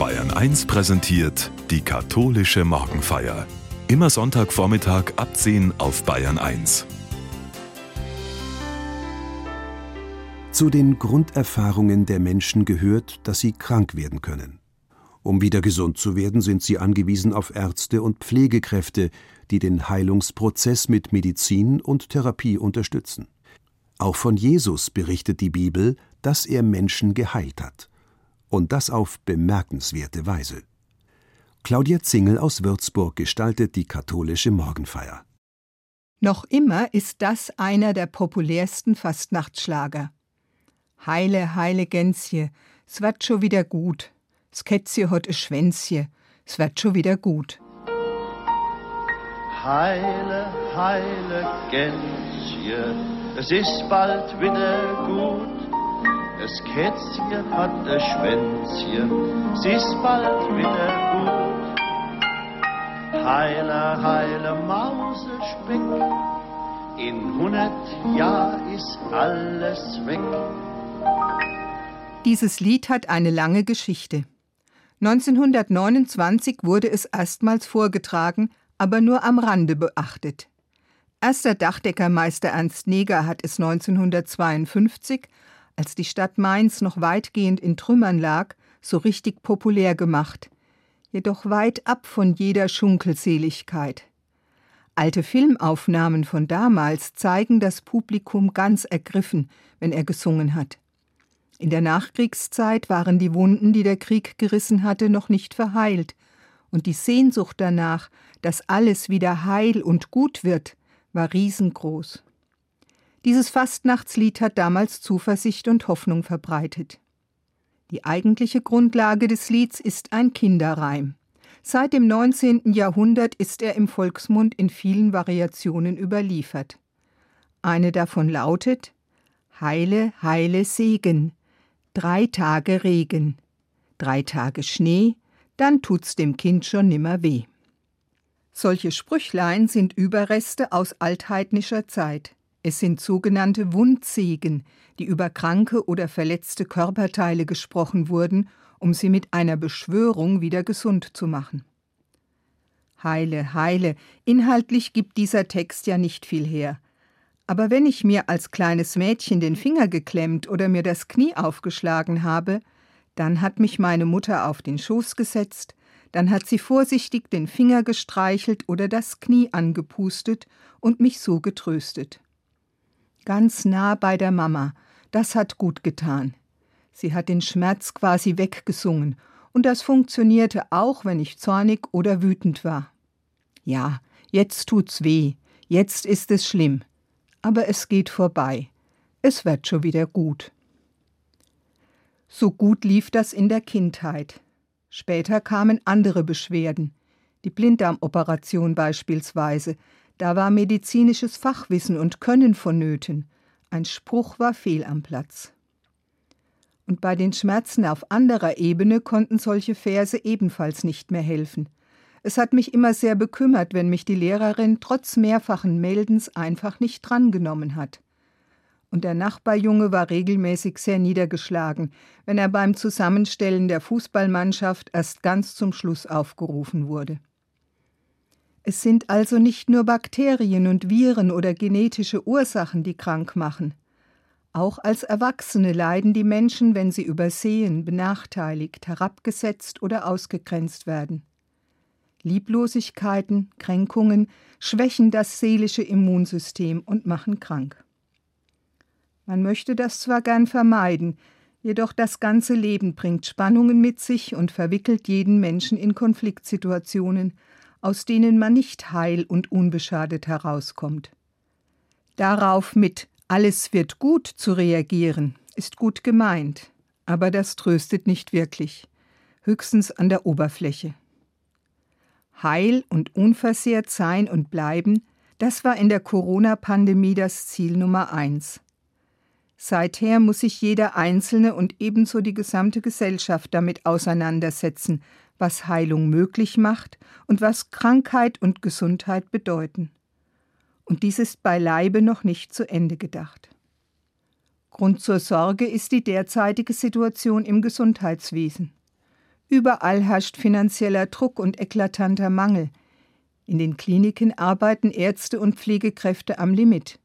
Bayern 1 präsentiert die katholische Morgenfeier. Immer Sonntagvormittag ab 10 auf Bayern 1. Zu den Grunderfahrungen der Menschen gehört, dass sie krank werden können. Um wieder gesund zu werden, sind sie angewiesen auf Ärzte und Pflegekräfte, die den Heilungsprozess mit Medizin und Therapie unterstützen. Auch von Jesus berichtet die Bibel, dass er Menschen geheilt hat und das auf bemerkenswerte Weise. Claudia Zingel aus Würzburg gestaltet die katholische Morgenfeier. Noch immer ist das einer der populärsten Fastnachtsschlager. Heile, heile Gänsje, es wird schon wieder gut. S Kätzje hat e Schwänzje, es wird schon wieder gut. Heile, heile Gänsje, es ist bald wieder gut. Das Kätzchen hat ein Schwänzchen, es ist bald wieder gut. Heile, heile Mausespeck, in hundert Jahren ist alles weg. Dieses Lied hat eine lange Geschichte. 1929 wurde es erstmals vorgetragen, aber nur am Rande beachtet. Erster Dachdeckermeister Ernst Neger hat es 1952 als die Stadt Mainz noch weitgehend in Trümmern lag, so richtig populär gemacht, jedoch weit ab von jeder Schunkelseligkeit. Alte Filmaufnahmen von damals zeigen das Publikum ganz ergriffen, wenn er gesungen hat. In der Nachkriegszeit waren die Wunden, die der Krieg gerissen hatte, noch nicht verheilt, und die Sehnsucht danach, dass alles wieder heil und gut wird, war riesengroß. Dieses Fastnachtslied hat damals Zuversicht und Hoffnung verbreitet. Die eigentliche Grundlage des Lieds ist ein Kinderreim. Seit dem 19. Jahrhundert ist er im Volksmund in vielen Variationen überliefert. Eine davon lautet Heile, heile Segen, drei Tage Regen, drei Tage Schnee, dann tut's dem Kind schon nimmer weh. Solche Sprüchlein sind Überreste aus altheidnischer Zeit. Es sind sogenannte Wundsegen, die über kranke oder verletzte Körperteile gesprochen wurden, um sie mit einer Beschwörung wieder gesund zu machen. Heile, heile, inhaltlich gibt dieser Text ja nicht viel her. Aber wenn ich mir als kleines Mädchen den Finger geklemmt oder mir das Knie aufgeschlagen habe, dann hat mich meine Mutter auf den Schoß gesetzt, dann hat sie vorsichtig den Finger gestreichelt oder das Knie angepustet und mich so getröstet ganz nah bei der Mama. Das hat gut getan. Sie hat den Schmerz quasi weggesungen, und das funktionierte auch, wenn ich zornig oder wütend war. Ja, jetzt tut's weh, jetzt ist es schlimm, aber es geht vorbei. Es wird schon wieder gut. So gut lief das in der Kindheit. Später kamen andere Beschwerden, die Blinddarmoperation beispielsweise, da war medizinisches Fachwissen und Können vonnöten. Ein Spruch war fehl am Platz. Und bei den Schmerzen auf anderer Ebene konnten solche Verse ebenfalls nicht mehr helfen. Es hat mich immer sehr bekümmert, wenn mich die Lehrerin trotz mehrfachen Meldens einfach nicht drangenommen hat. Und der Nachbarjunge war regelmäßig sehr niedergeschlagen, wenn er beim Zusammenstellen der Fußballmannschaft erst ganz zum Schluss aufgerufen wurde. Es sind also nicht nur Bakterien und Viren oder genetische Ursachen, die krank machen. Auch als Erwachsene leiden die Menschen, wenn sie übersehen, benachteiligt, herabgesetzt oder ausgegrenzt werden. Lieblosigkeiten, Kränkungen schwächen das seelische Immunsystem und machen krank. Man möchte das zwar gern vermeiden, jedoch das ganze Leben bringt Spannungen mit sich und verwickelt jeden Menschen in Konfliktsituationen, aus denen man nicht heil und unbeschadet herauskommt. Darauf mit alles wird gut zu reagieren, ist gut gemeint, aber das tröstet nicht wirklich, höchstens an der Oberfläche. Heil und unversehrt sein und bleiben, das war in der Corona-Pandemie das Ziel Nummer eins. Seither muss sich jeder Einzelne und ebenso die gesamte Gesellschaft damit auseinandersetzen, was Heilung möglich macht und was Krankheit und Gesundheit bedeuten. Und dies ist beileibe noch nicht zu Ende gedacht. Grund zur Sorge ist die derzeitige Situation im Gesundheitswesen. Überall herrscht finanzieller Druck und eklatanter Mangel. In den Kliniken arbeiten Ärzte und Pflegekräfte am Limit.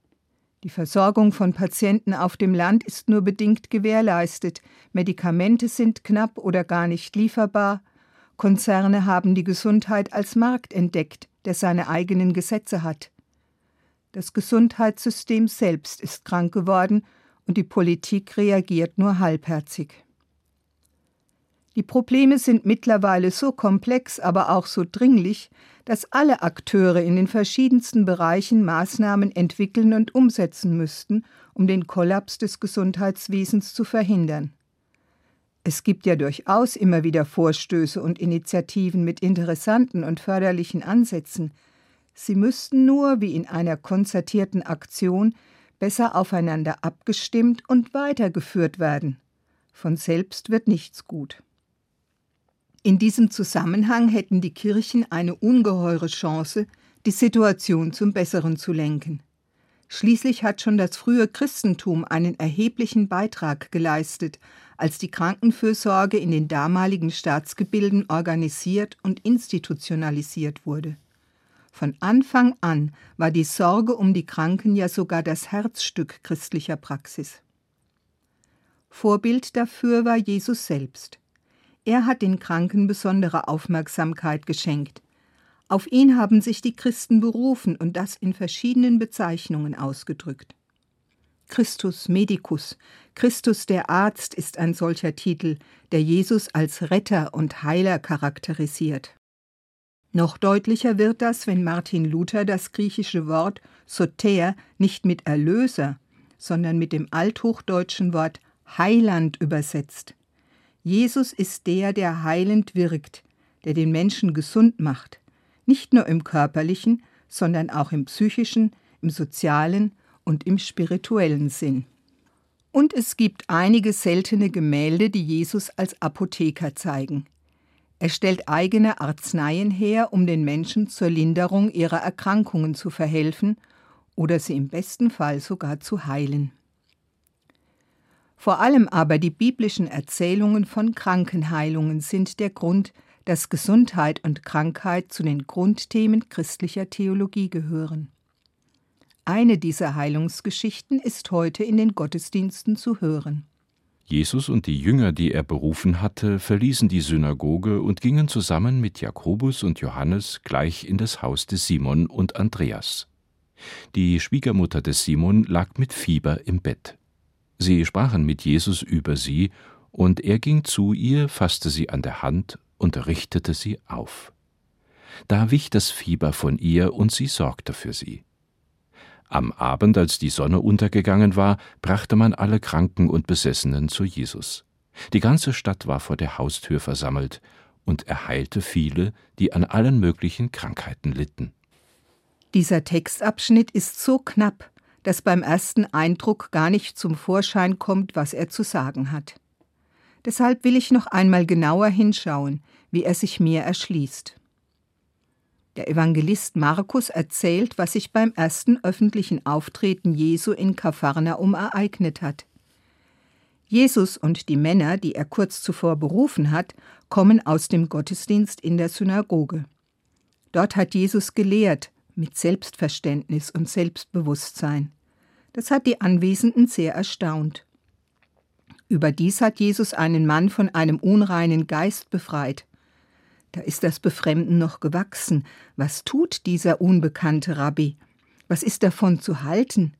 Die Versorgung von Patienten auf dem Land ist nur bedingt gewährleistet, Medikamente sind knapp oder gar nicht lieferbar, Konzerne haben die Gesundheit als Markt entdeckt, der seine eigenen Gesetze hat. Das Gesundheitssystem selbst ist krank geworden und die Politik reagiert nur halbherzig. Die Probleme sind mittlerweile so komplex, aber auch so dringlich, dass alle Akteure in den verschiedensten Bereichen Maßnahmen entwickeln und umsetzen müssten, um den Kollaps des Gesundheitswesens zu verhindern. Es gibt ja durchaus immer wieder Vorstöße und Initiativen mit interessanten und förderlichen Ansätzen. Sie müssten nur, wie in einer konzertierten Aktion, besser aufeinander abgestimmt und weitergeführt werden. Von selbst wird nichts gut. In diesem Zusammenhang hätten die Kirchen eine ungeheure Chance, die Situation zum Besseren zu lenken. Schließlich hat schon das frühe Christentum einen erheblichen Beitrag geleistet, als die Krankenfürsorge in den damaligen Staatsgebilden organisiert und institutionalisiert wurde. Von Anfang an war die Sorge um die Kranken ja sogar das Herzstück christlicher Praxis. Vorbild dafür war Jesus selbst. Er hat den Kranken besondere Aufmerksamkeit geschenkt. Auf ihn haben sich die Christen berufen und das in verschiedenen Bezeichnungen ausgedrückt. Christus Medicus, Christus der Arzt ist ein solcher Titel, der Jesus als Retter und Heiler charakterisiert. Noch deutlicher wird das, wenn Martin Luther das griechische Wort Soter nicht mit Erlöser, sondern mit dem althochdeutschen Wort Heiland übersetzt. Jesus ist der, der heilend wirkt, der den Menschen gesund macht, nicht nur im körperlichen, sondern auch im psychischen, im sozialen und im spirituellen Sinn. Und es gibt einige seltene Gemälde, die Jesus als Apotheker zeigen. Er stellt eigene Arzneien her, um den Menschen zur Linderung ihrer Erkrankungen zu verhelfen oder sie im besten Fall sogar zu heilen. Vor allem aber die biblischen Erzählungen von Krankenheilungen sind der Grund, dass Gesundheit und Krankheit zu den Grundthemen christlicher Theologie gehören. Eine dieser Heilungsgeschichten ist heute in den Gottesdiensten zu hören. Jesus und die Jünger, die er berufen hatte, verließen die Synagoge und gingen zusammen mit Jakobus und Johannes gleich in das Haus des Simon und Andreas. Die Schwiegermutter des Simon lag mit Fieber im Bett. Sie sprachen mit Jesus über sie, und er ging zu ihr, fasste sie an der Hand und richtete sie auf. Da wich das Fieber von ihr, und sie sorgte für sie. Am Abend, als die Sonne untergegangen war, brachte man alle Kranken und Besessenen zu Jesus. Die ganze Stadt war vor der Haustür versammelt, und er heilte viele, die an allen möglichen Krankheiten litten. Dieser Textabschnitt ist so knapp, dass beim ersten Eindruck gar nicht zum Vorschein kommt, was er zu sagen hat. Deshalb will ich noch einmal genauer hinschauen, wie er sich mir erschließt. Der Evangelist Markus erzählt, was sich beim ersten öffentlichen Auftreten Jesu in Kapharnaum ereignet hat. Jesus und die Männer, die er kurz zuvor berufen hat, kommen aus dem Gottesdienst in der Synagoge. Dort hat Jesus gelehrt, mit Selbstverständnis und Selbstbewusstsein. Das hat die Anwesenden sehr erstaunt. Überdies hat Jesus einen Mann von einem unreinen Geist befreit. Da ist das Befremden noch gewachsen. Was tut dieser unbekannte Rabbi? Was ist davon zu halten?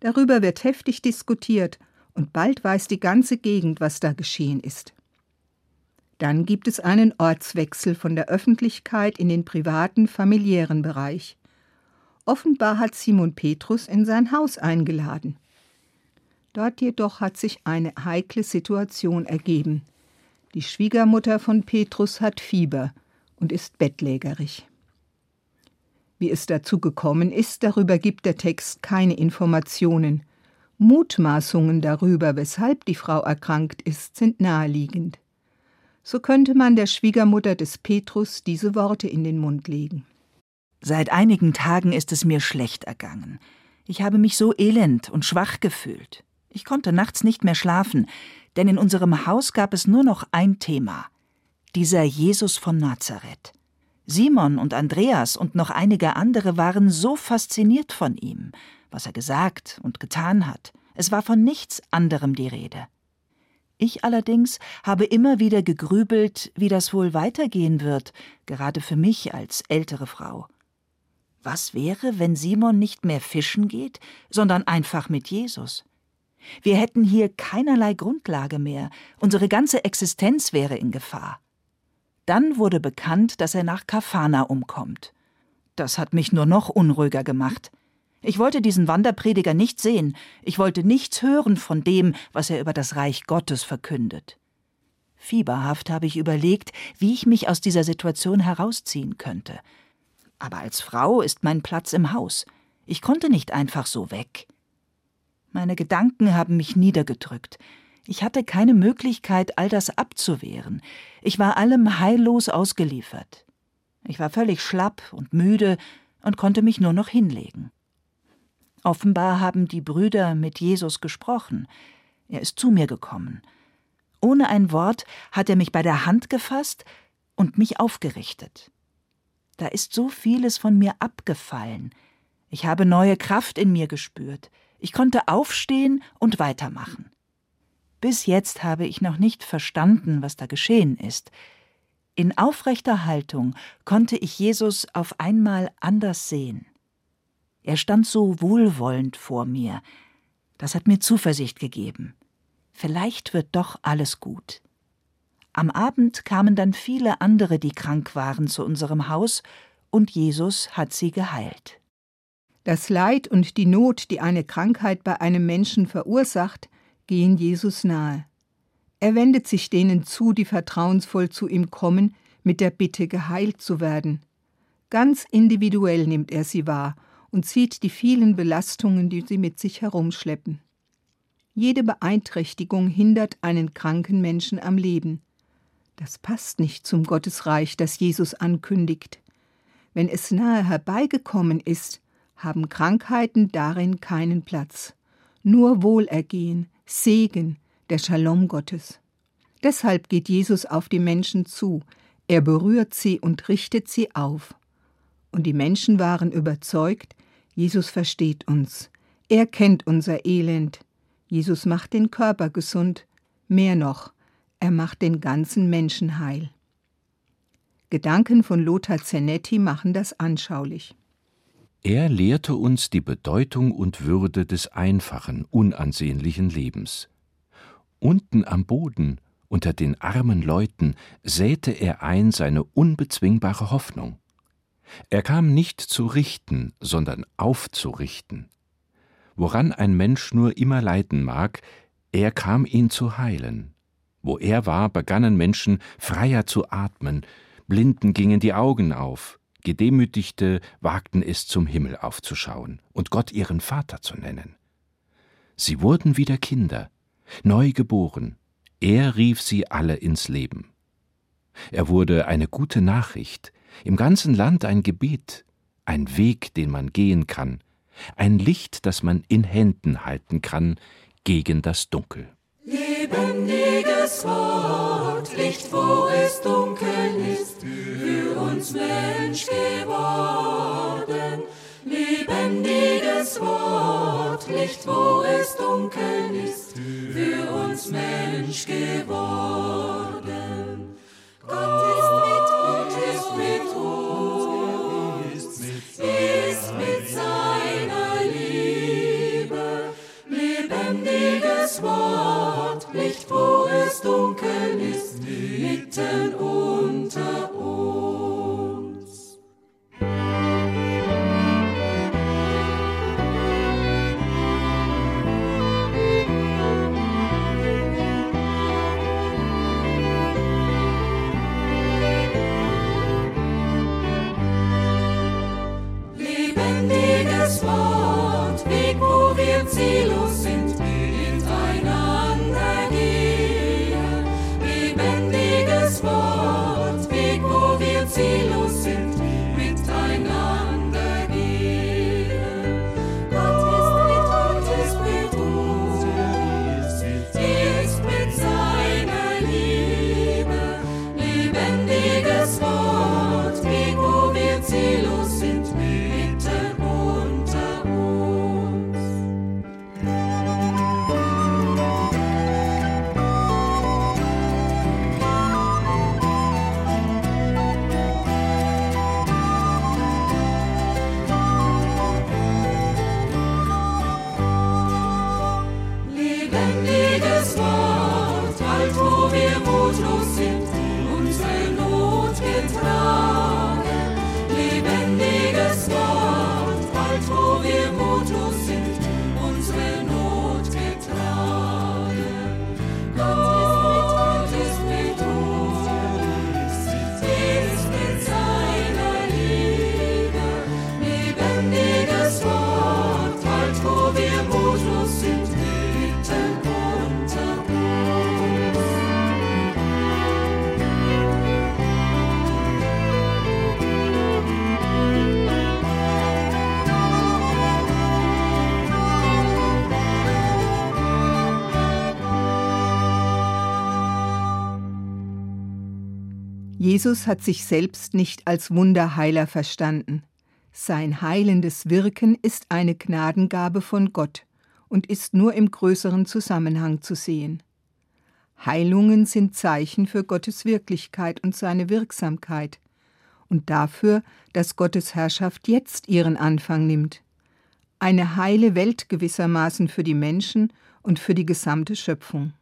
Darüber wird heftig diskutiert, und bald weiß die ganze Gegend, was da geschehen ist. Dann gibt es einen Ortswechsel von der Öffentlichkeit in den privaten, familiären Bereich. Offenbar hat Simon Petrus in sein Haus eingeladen. Dort jedoch hat sich eine heikle Situation ergeben. Die Schwiegermutter von Petrus hat Fieber und ist bettlägerig. Wie es dazu gekommen ist, darüber gibt der Text keine Informationen. Mutmaßungen darüber, weshalb die Frau erkrankt ist, sind naheliegend. So könnte man der Schwiegermutter des Petrus diese Worte in den Mund legen. Seit einigen Tagen ist es mir schlecht ergangen. Ich habe mich so elend und schwach gefühlt. Ich konnte nachts nicht mehr schlafen, denn in unserem Haus gab es nur noch ein Thema dieser Jesus von Nazareth. Simon und Andreas und noch einige andere waren so fasziniert von ihm, was er gesagt und getan hat. Es war von nichts anderem die Rede. Ich allerdings habe immer wieder gegrübelt, wie das wohl weitergehen wird, gerade für mich als ältere Frau. Was wäre, wenn Simon nicht mehr fischen geht, sondern einfach mit Jesus? Wir hätten hier keinerlei Grundlage mehr, unsere ganze Existenz wäre in Gefahr. Dann wurde bekannt, dass er nach Kafana umkommt. Das hat mich nur noch unruhiger gemacht. Ich wollte diesen Wanderprediger nicht sehen, ich wollte nichts hören von dem, was er über das Reich Gottes verkündet. Fieberhaft habe ich überlegt, wie ich mich aus dieser Situation herausziehen könnte. Aber als Frau ist mein Platz im Haus. Ich konnte nicht einfach so weg. Meine Gedanken haben mich niedergedrückt. Ich hatte keine Möglichkeit, all das abzuwehren. Ich war allem heillos ausgeliefert. Ich war völlig schlapp und müde und konnte mich nur noch hinlegen. Offenbar haben die Brüder mit Jesus gesprochen. Er ist zu mir gekommen. Ohne ein Wort hat er mich bei der Hand gefasst und mich aufgerichtet. Da ist so vieles von mir abgefallen. Ich habe neue Kraft in mir gespürt. Ich konnte aufstehen und weitermachen. Bis jetzt habe ich noch nicht verstanden, was da geschehen ist. In aufrechter Haltung konnte ich Jesus auf einmal anders sehen. Er stand so wohlwollend vor mir. Das hat mir Zuversicht gegeben. Vielleicht wird doch alles gut. Am Abend kamen dann viele andere, die krank waren, zu unserem Haus, und Jesus hat sie geheilt. Das Leid und die Not, die eine Krankheit bei einem Menschen verursacht, gehen Jesus nahe. Er wendet sich denen zu, die vertrauensvoll zu ihm kommen, mit der Bitte, geheilt zu werden. Ganz individuell nimmt er sie wahr und sieht die vielen Belastungen, die sie mit sich herumschleppen. Jede Beeinträchtigung hindert einen kranken Menschen am Leben. Das passt nicht zum Gottesreich, das Jesus ankündigt. Wenn es nahe herbeigekommen ist, haben Krankheiten darin keinen Platz. Nur Wohlergehen, Segen, der Shalom Gottes. Deshalb geht Jesus auf die Menschen zu, er berührt sie und richtet sie auf. Und die Menschen waren überzeugt, Jesus versteht uns. Er kennt unser Elend. Jesus macht den Körper gesund. Mehr noch, er macht den ganzen Menschen heil. Gedanken von Lothar Zenetti machen das anschaulich. Er lehrte uns die Bedeutung und Würde des einfachen, unansehnlichen Lebens. Unten am Boden, unter den armen Leuten, säte er ein seine unbezwingbare Hoffnung. Er kam nicht zu richten, sondern aufzurichten. Woran ein Mensch nur immer leiden mag, er kam ihn zu heilen. Wo er war, begannen Menschen freier zu atmen, Blinden gingen die Augen auf, Gedemütigte wagten es zum Himmel aufzuschauen und Gott ihren Vater zu nennen. Sie wurden wieder Kinder, neu geboren, er rief sie alle ins Leben. Er wurde eine gute Nachricht, im ganzen Land ein Gebet, ein Weg, den man gehen kann, ein Licht, das man in Händen halten kann gegen das Dunkel. Lebendiges Wort, Licht, wo es dunkel ist, für uns Mensch geworden. Lebendiges Wort, Licht, wo es dunkel ist, für uns Mensch geworden. Gott ist mit uns, ist mit uns, ist mit seiner Liebe. Lebendiges Wort, Licht, wo es dunkel ist, mitten unter uns. Jesus hat sich selbst nicht als Wunderheiler verstanden. Sein heilendes Wirken ist eine Gnadengabe von Gott und ist nur im größeren Zusammenhang zu sehen. Heilungen sind Zeichen für Gottes Wirklichkeit und seine Wirksamkeit und dafür, dass Gottes Herrschaft jetzt ihren Anfang nimmt. Eine heile Welt gewissermaßen für die Menschen und für die gesamte Schöpfung.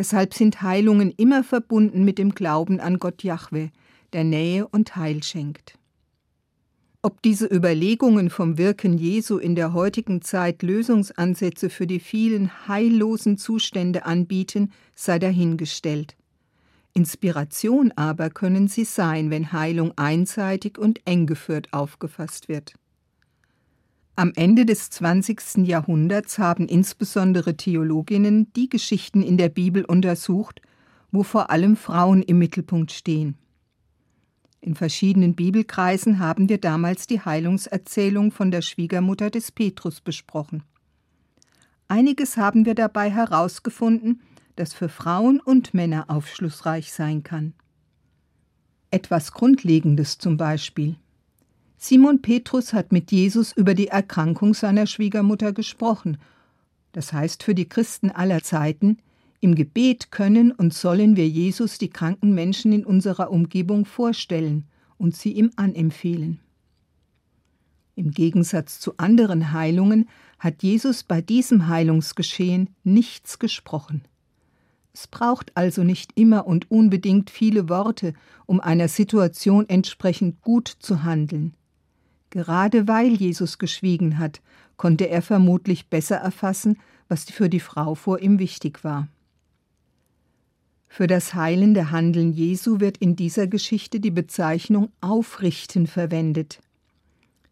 Deshalb sind Heilungen immer verbunden mit dem Glauben an Gott Jahwe, der Nähe und Heil schenkt. Ob diese Überlegungen vom Wirken Jesu in der heutigen Zeit Lösungsansätze für die vielen heillosen Zustände anbieten, sei dahingestellt. Inspiration aber können sie sein, wenn Heilung einseitig und eng geführt aufgefasst wird. Am Ende des 20. Jahrhunderts haben insbesondere Theologinnen die Geschichten in der Bibel untersucht, wo vor allem Frauen im Mittelpunkt stehen. In verschiedenen Bibelkreisen haben wir damals die Heilungserzählung von der Schwiegermutter des Petrus besprochen. Einiges haben wir dabei herausgefunden, das für Frauen und Männer aufschlussreich sein kann. Etwas Grundlegendes zum Beispiel. Simon Petrus hat mit Jesus über die Erkrankung seiner Schwiegermutter gesprochen. Das heißt für die Christen aller Zeiten, im Gebet können und sollen wir Jesus die kranken Menschen in unserer Umgebung vorstellen und sie ihm anempfehlen. Im Gegensatz zu anderen Heilungen hat Jesus bei diesem Heilungsgeschehen nichts gesprochen. Es braucht also nicht immer und unbedingt viele Worte, um einer Situation entsprechend gut zu handeln. Gerade weil Jesus geschwiegen hat, konnte er vermutlich besser erfassen, was für die Frau vor ihm wichtig war. Für das heilende Handeln Jesu wird in dieser Geschichte die Bezeichnung aufrichten verwendet.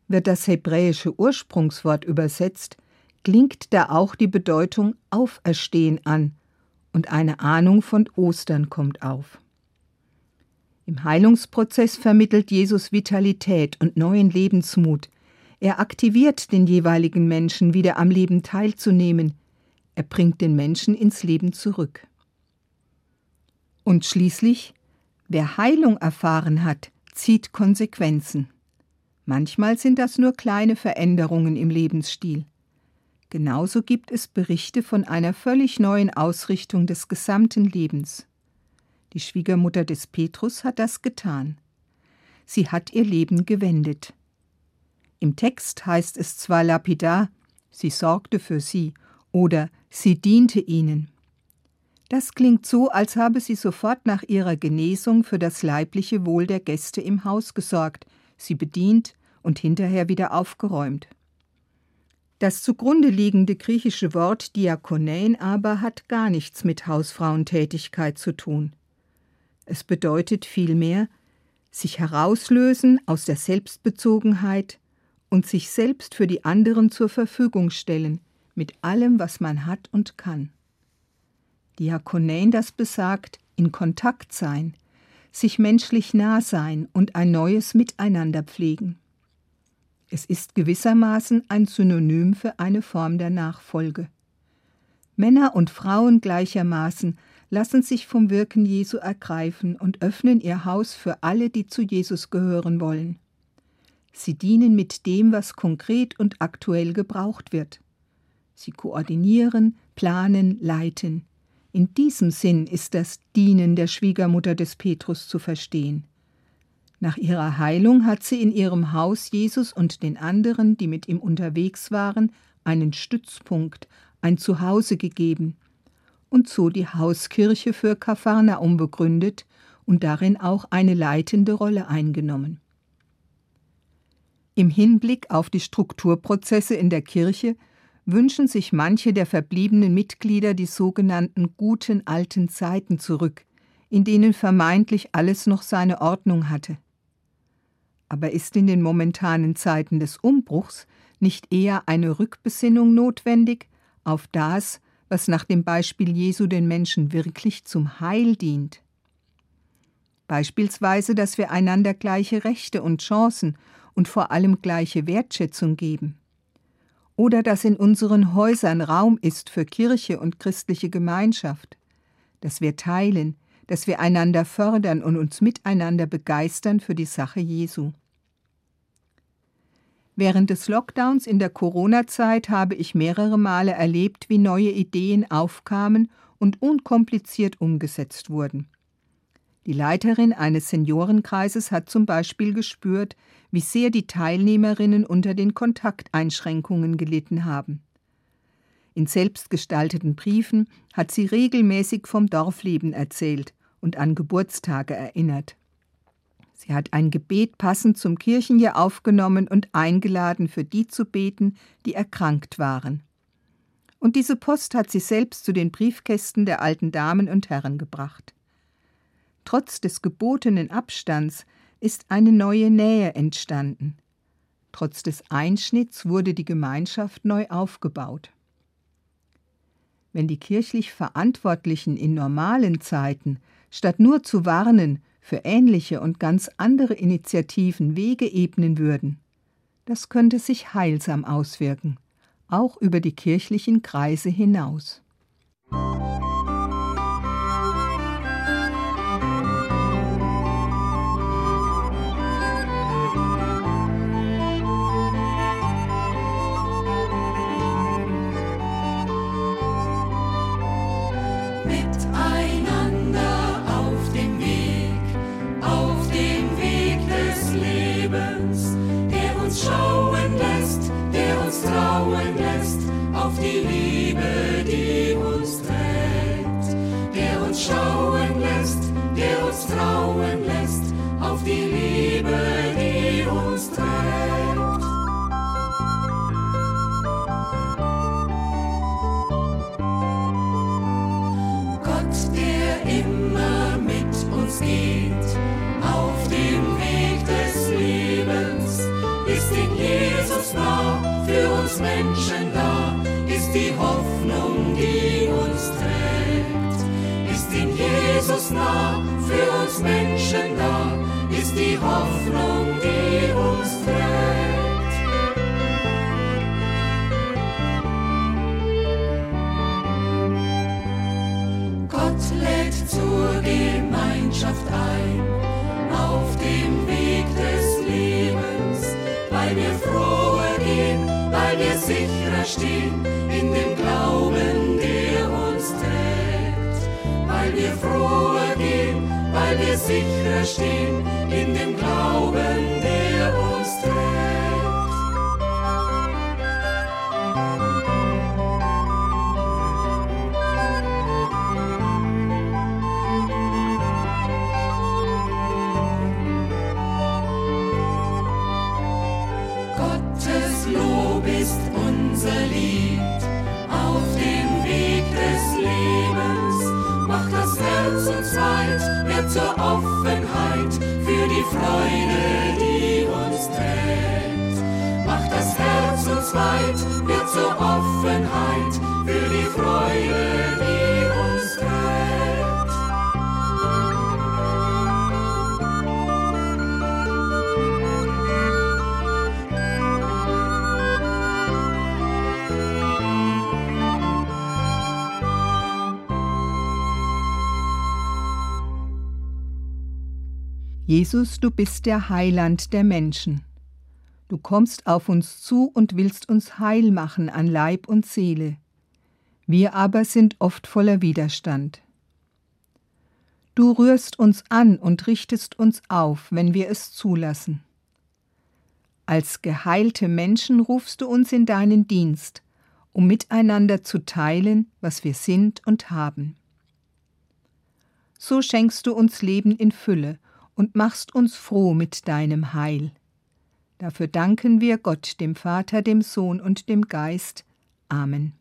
Wird das hebräische Ursprungswort übersetzt, klingt da auch die Bedeutung auferstehen an und eine Ahnung von Ostern kommt auf. Im Heilungsprozess vermittelt Jesus Vitalität und neuen Lebensmut. Er aktiviert den jeweiligen Menschen, wieder am Leben teilzunehmen. Er bringt den Menschen ins Leben zurück. Und schließlich, wer Heilung erfahren hat, zieht Konsequenzen. Manchmal sind das nur kleine Veränderungen im Lebensstil. Genauso gibt es Berichte von einer völlig neuen Ausrichtung des gesamten Lebens. Die Schwiegermutter des Petrus hat das getan. Sie hat ihr Leben gewendet. Im Text heißt es zwar lapidar, sie sorgte für sie oder sie diente ihnen. Das klingt so, als habe sie sofort nach ihrer Genesung für das leibliche Wohl der Gäste im Haus gesorgt, sie bedient und hinterher wieder aufgeräumt. Das zugrunde liegende griechische Wort Diakonein aber hat gar nichts mit Hausfrauentätigkeit zu tun. Es bedeutet vielmehr, sich herauslösen aus der Selbstbezogenheit und sich selbst für die anderen zur Verfügung stellen, mit allem, was man hat und kann. Diakonein das besagt, in Kontakt sein, sich menschlich nah sein und ein neues Miteinander pflegen. Es ist gewissermaßen ein Synonym für eine Form der Nachfolge. Männer und Frauen gleichermaßen lassen sich vom Wirken Jesu ergreifen und öffnen ihr Haus für alle, die zu Jesus gehören wollen. Sie dienen mit dem, was konkret und aktuell gebraucht wird. Sie koordinieren, planen, leiten, in diesem Sinn ist das Dienen der Schwiegermutter des Petrus zu verstehen. Nach ihrer Heilung hat sie in ihrem Haus Jesus und den anderen, die mit ihm unterwegs waren, einen Stützpunkt, ein Zuhause gegeben und so die Hauskirche für Kapharnaum begründet und darin auch eine leitende Rolle eingenommen. Im Hinblick auf die Strukturprozesse in der Kirche wünschen sich manche der verbliebenen Mitglieder die sogenannten guten alten Zeiten zurück, in denen vermeintlich alles noch seine Ordnung hatte. Aber ist in den momentanen Zeiten des Umbruchs nicht eher eine Rückbesinnung notwendig auf das, was nach dem Beispiel Jesu den Menschen wirklich zum Heil dient? Beispielsweise, dass wir einander gleiche Rechte und Chancen und vor allem gleiche Wertschätzung geben oder dass in unseren Häusern Raum ist für Kirche und christliche Gemeinschaft, dass wir teilen, dass wir einander fördern und uns miteinander begeistern für die Sache Jesu. Während des Lockdowns in der Corona-Zeit habe ich mehrere Male erlebt, wie neue Ideen aufkamen und unkompliziert umgesetzt wurden. Die Leiterin eines Seniorenkreises hat zum Beispiel gespürt, wie sehr die Teilnehmerinnen unter den Kontakteinschränkungen gelitten haben. In selbstgestalteten Briefen hat sie regelmäßig vom Dorfleben erzählt und an Geburtstage erinnert. Sie hat ein Gebet passend zum Kirchenjahr aufgenommen und eingeladen, für die zu beten, die erkrankt waren. Und diese Post hat sie selbst zu den Briefkästen der alten Damen und Herren gebracht. Trotz des gebotenen Abstands ist eine neue Nähe entstanden. Trotz des Einschnitts wurde die Gemeinschaft neu aufgebaut. Wenn die kirchlich Verantwortlichen in normalen Zeiten, statt nur zu warnen, für ähnliche und ganz andere Initiativen Wege ebnen würden, das könnte sich heilsam auswirken, auch über die kirchlichen Kreise hinaus. Nah, für uns Menschen da, ist die Hoffnung, die uns trägt. Sicher stehen Jesus, du bist der Heiland der Menschen. Du kommst auf uns zu und willst uns heil machen an Leib und Seele. Wir aber sind oft voller Widerstand. Du rührst uns an und richtest uns auf, wenn wir es zulassen. Als geheilte Menschen rufst du uns in deinen Dienst, um miteinander zu teilen, was wir sind und haben. So schenkst du uns Leben in Fülle und machst uns froh mit deinem Heil. Dafür danken wir Gott, dem Vater, dem Sohn und dem Geist. Amen.